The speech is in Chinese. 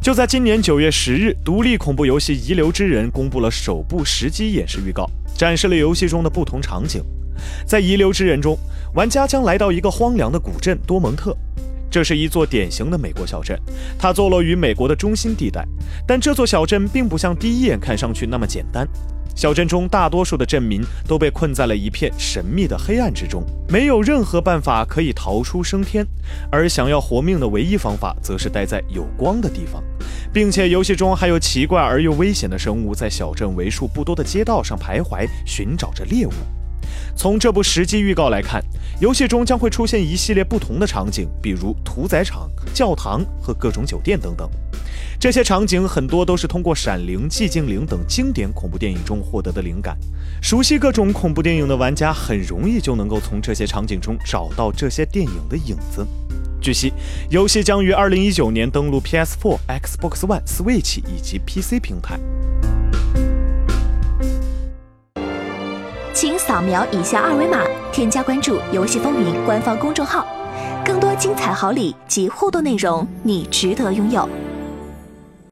就在今年九月十日，独立恐怖游戏《遗留之人》公布了首部实机演示预告，展示了游戏中的不同场景。在《遗留之人》中，玩家将来到一个荒凉的古镇多蒙特。这是一座典型的美国小镇，它坐落于美国的中心地带。但这座小镇并不像第一眼看上去那么简单。小镇中大多数的镇民都被困在了一片神秘的黑暗之中，没有任何办法可以逃出升天。而想要活命的唯一方法，则是待在有光的地方，并且游戏中还有奇怪而又危险的生物在小镇为数不多的街道上徘徊，寻找着猎物。从这部实际预告来看，游戏中将会出现一系列不同的场景，比如屠宰场、教堂和各种酒店等等。这些场景很多都是通过《闪灵》《寂静岭》等经典恐怖电影中获得的灵感。熟悉各种恐怖电影的玩家很容易就能够从这些场景中找到这些电影的影子。据悉，游戏将于2019年登陆 PS4、Xbox One、Switch 以及 PC 平台。请扫描以下二维码，添加关注“游戏风云”官方公众号，更多精彩好礼及互动内容，你值得拥有。